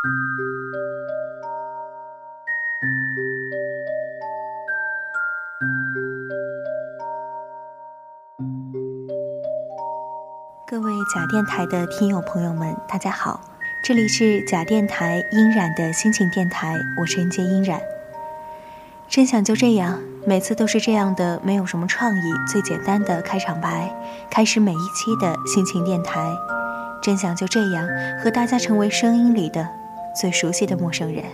各位假电台的听友朋友们，大家好，这里是假电台音染的心情电台，我是人间音染。真想就这样，每次都是这样的，没有什么创意，最简单的开场白，开始每一期的心情电台。真想就这样和大家成为声音里的最熟悉的陌生人。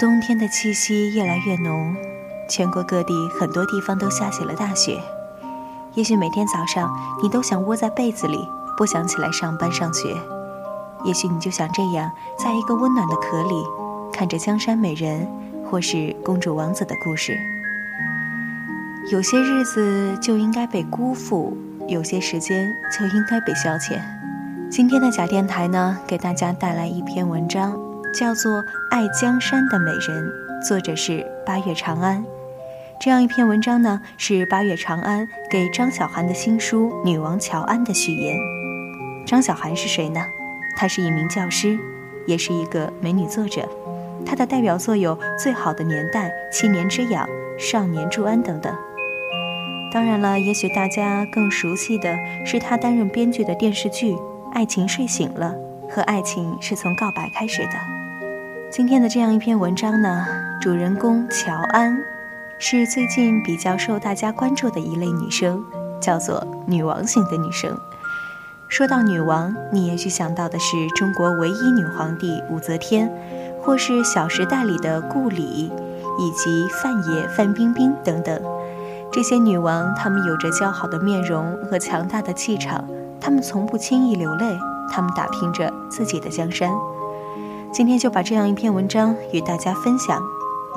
冬天的气息越来越浓，全国各地很多地方都下起了大雪。也许每天早上你都想窝在被子里，不想起来上班上学。也许你就想这样，在一个温暖的壳里，看着江山美人或是公主王子的故事。有些日子就应该被辜负，有些时间就应该被消遣。今天的假电台呢，给大家带来一篇文章，叫做《爱江山的美人》，作者是八月长安。这样一篇文章呢，是八月长安给张小涵的新书《女王乔安》的序言。张小涵是谁呢？她是一名教师，也是一个美女作者。她的代表作有《最好的年代》《七年之痒》《少年祝安》等等。当然了，也许大家更熟悉的是她担任编剧的电视剧《爱情睡醒了》和《爱情是从告白开始的》。今天的这样一篇文章呢，主人公乔安。是最近比较受大家关注的一类女生，叫做女王型的女生。说到女王，你也许想到的是中国唯一女皇帝武则天，或是《小时代》里的顾里，以及范爷、范冰冰等等。这些女王，她们有着姣好的面容和强大的气场，他们从不轻易流泪，他们打拼着自己的江山。今天就把这样一篇文章与大家分享。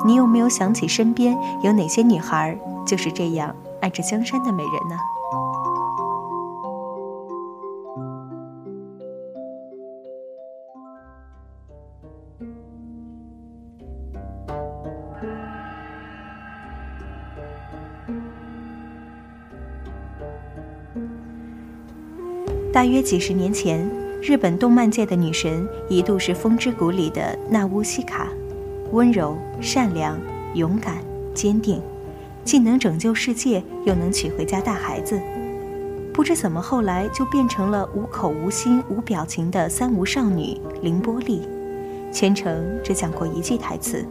你有没有想起身边有哪些女孩就是这样爱着江山的美人呢？大约几十年前，日本动漫界的女神一度是风之谷里的那乌西卡。温柔、善良、勇敢、坚定，既能拯救世界，又能娶回家带孩子。不知怎么，后来就变成了无口无心、无表情的三无少女凌波丽，全程只讲过一句台词。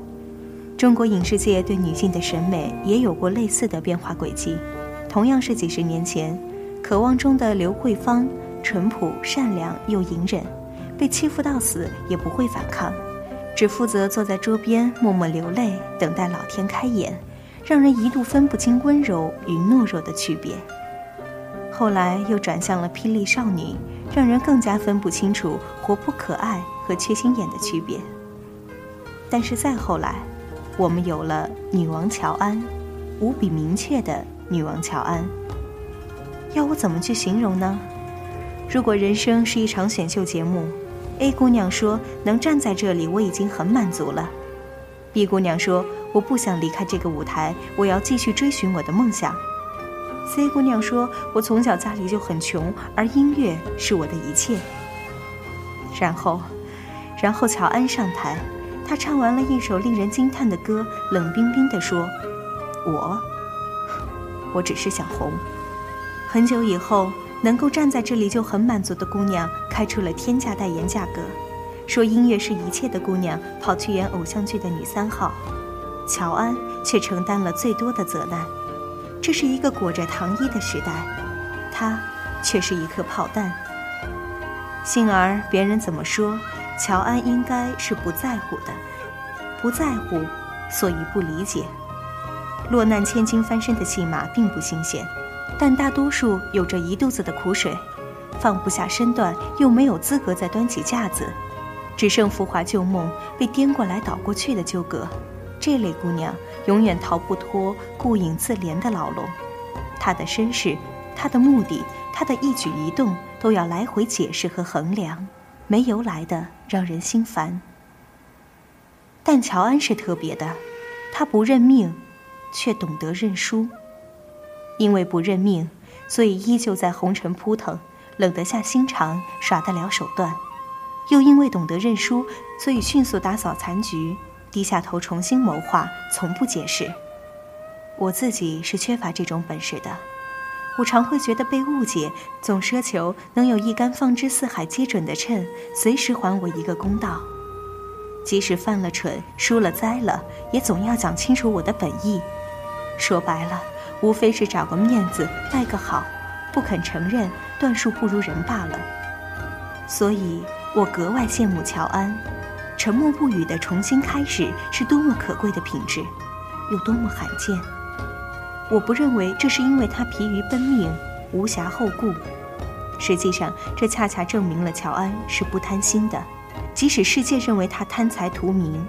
中国影视界对女性的审美也有过类似的变化轨迹，同样是几十年前，《渴望》中的刘慧芳，淳朴、善良又隐忍，被欺负到死也不会反抗。只负责坐在桌边默默流泪，等待老天开眼，让人一度分不清温柔与懦弱的区别。后来又转向了霹雳少女，让人更加分不清楚活泼可爱和缺心眼的区别。但是再后来，我们有了女王乔安，无比明确的女王乔安。要我怎么去形容呢？如果人生是一场选秀节目。A 姑娘说：“能站在这里，我已经很满足了。”B 姑娘说：“我不想离开这个舞台，我要继续追寻我的梦想。”C 姑娘说：“我从小家里就很穷，而音乐是我的一切。”然后，然后乔安上台，她唱完了一首令人惊叹的歌，冷冰冰地说：“我，我只是想红。”很久以后。能够站在这里就很满足的姑娘，开出了天价代言价格，说音乐是一切的姑娘跑去演偶像剧的女三号，乔安却承担了最多的责难。这是一个裹着糖衣的时代，她却是一颗炮弹。幸而别人怎么说，乔安应该是不在乎的，不在乎，所以不理解。落难千金翻身的戏码并不新鲜。但大多数有着一肚子的苦水，放不下身段，又没有资格再端起架子，只剩浮华旧梦被颠过来倒过去的纠葛。这类姑娘永远逃不脱顾影自怜的牢笼，她的身世、她的目的、她的一举一动都要来回解释和衡量，没由来的让人心烦。但乔安是特别的，她不认命，却懂得认输。因为不认命，所以依旧在红尘扑腾，冷得下心肠，耍得了手段。又因为懂得认输，所以迅速打扫残局，低下头重新谋划，从不解释。我自己是缺乏这种本事的，我常会觉得被误解，总奢求能有一杆放之四海皆准的秤，随时还我一个公道。即使犯了蠢、输了栽了，也总要讲清楚我的本意。说白了，无非是找个面子、卖个好，不肯承认段数不如人罢了。所以我格外羡慕乔安，沉默不语的重新开始是多么可贵的品质，有多么罕见。我不认为这是因为他疲于奔命、无暇后顾，实际上这恰恰证明了乔安是不贪心的。即使世界认为他贪财图名，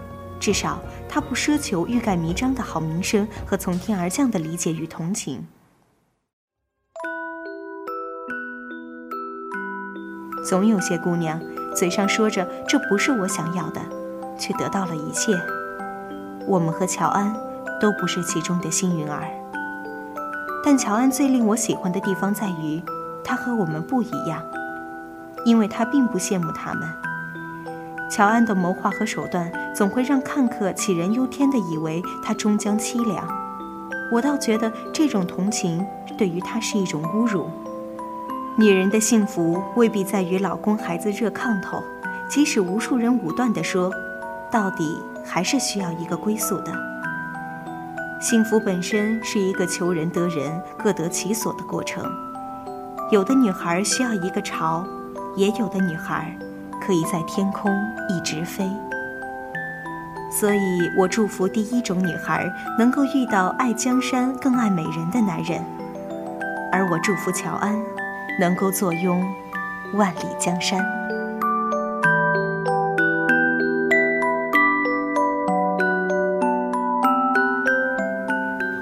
至少他不奢求欲盖弥彰的好名声和从天而降的理解与同情。总有些姑娘嘴上说着这不是我想要的，却得到了一切。我们和乔安都不是其中的幸运儿。但乔安最令我喜欢的地方在于，他和我们不一样，因为他并不羡慕他们。乔安的谋划和手段总会让看客杞人忧天地以为他终将凄凉，我倒觉得这种同情对于他是一种侮辱。女人的幸福未必在于老公孩子热炕头，即使无数人武断地说，到底还是需要一个归宿的。幸福本身是一个求人得人、各得其所的过程，有的女孩需要一个巢，也有的女孩。可以在天空一直飞，所以我祝福第一种女孩能够遇到爱江山更爱美人的男人，而我祝福乔安能够坐拥万里江山。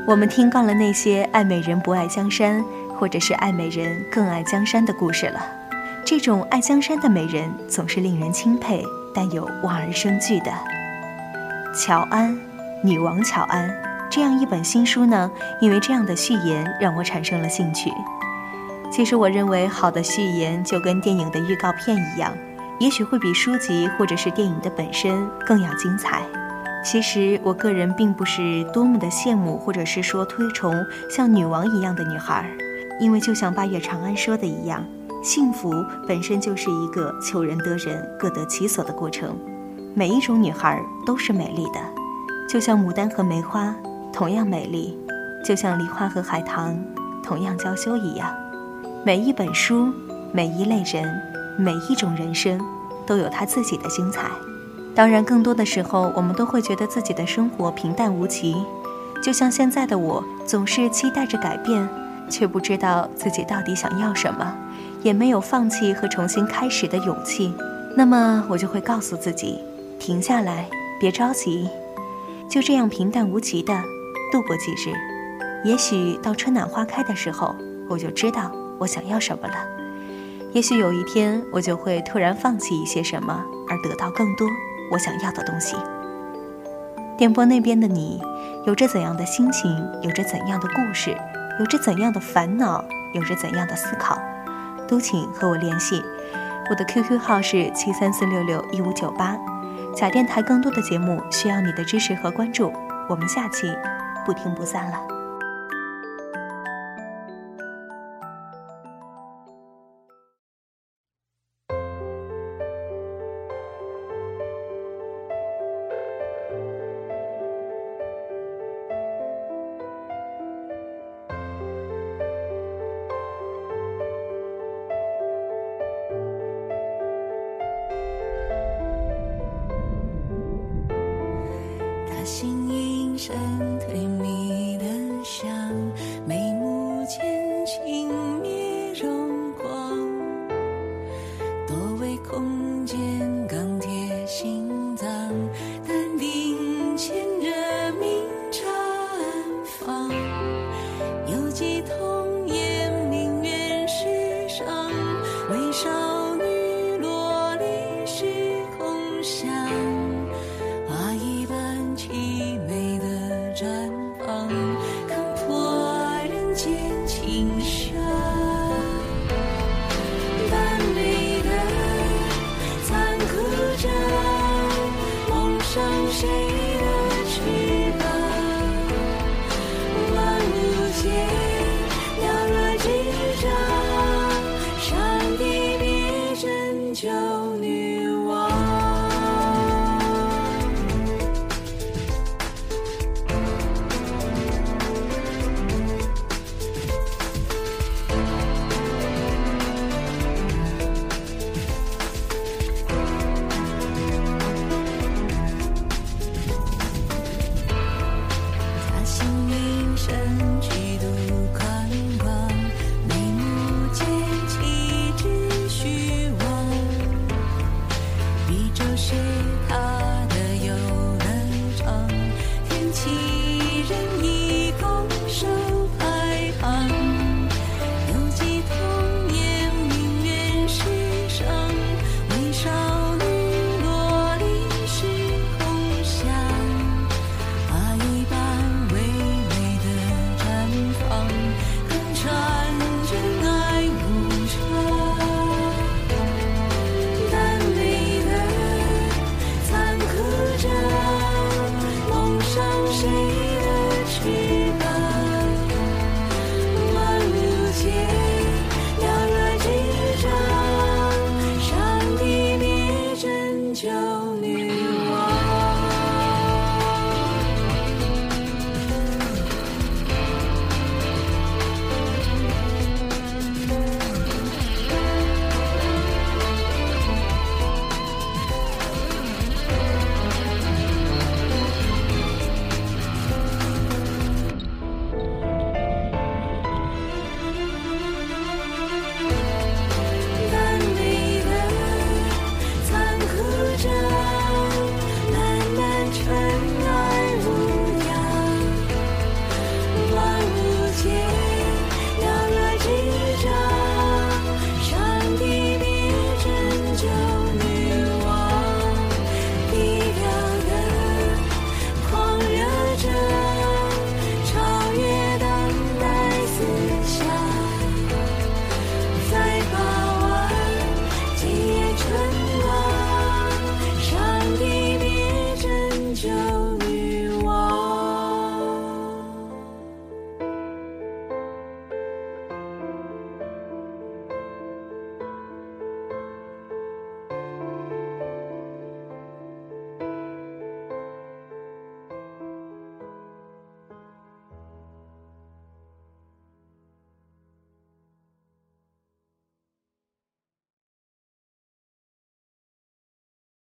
我们听惯了那些爱美人不爱江山，或者是爱美人更爱江山的故事了。这种爱江山的美人总是令人钦佩，但又望而生惧的。乔安，女王乔安，这样一本新书呢？因为这样的序言让我产生了兴趣。其实我认为，好的序言就跟电影的预告片一样，也许会比书籍或者是电影的本身更要精彩。其实我个人并不是多么的羡慕，或者是说推崇像女王一样的女孩，因为就像八月长安说的一样。幸福本身就是一个求人得人、各得其所的过程。每一种女孩都是美丽的，就像牡丹和梅花同样美丽，就像梨花和海棠同样娇羞一样。每一本书、每一类人、每一种人生，都有它自己的精彩。当然，更多的时候，我们都会觉得自己的生活平淡无奇。就像现在的我，总是期待着改变，却不知道自己到底想要什么。也没有放弃和重新开始的勇气，那么我就会告诉自己，停下来，别着急，就这样平淡无奇的度过几日。也许到春暖花开的时候，我就知道我想要什么了。也许有一天，我就会突然放弃一些什么，而得到更多我想要的东西。电波那边的你，有着怎样的心情？有着怎样的故事？有着怎样的烦恼？有着怎样的思考？都请和我联系，我的 QQ 号是七三四六六一五九八。假电台更多的节目需要你的支持和关注，我们下期不听不散了。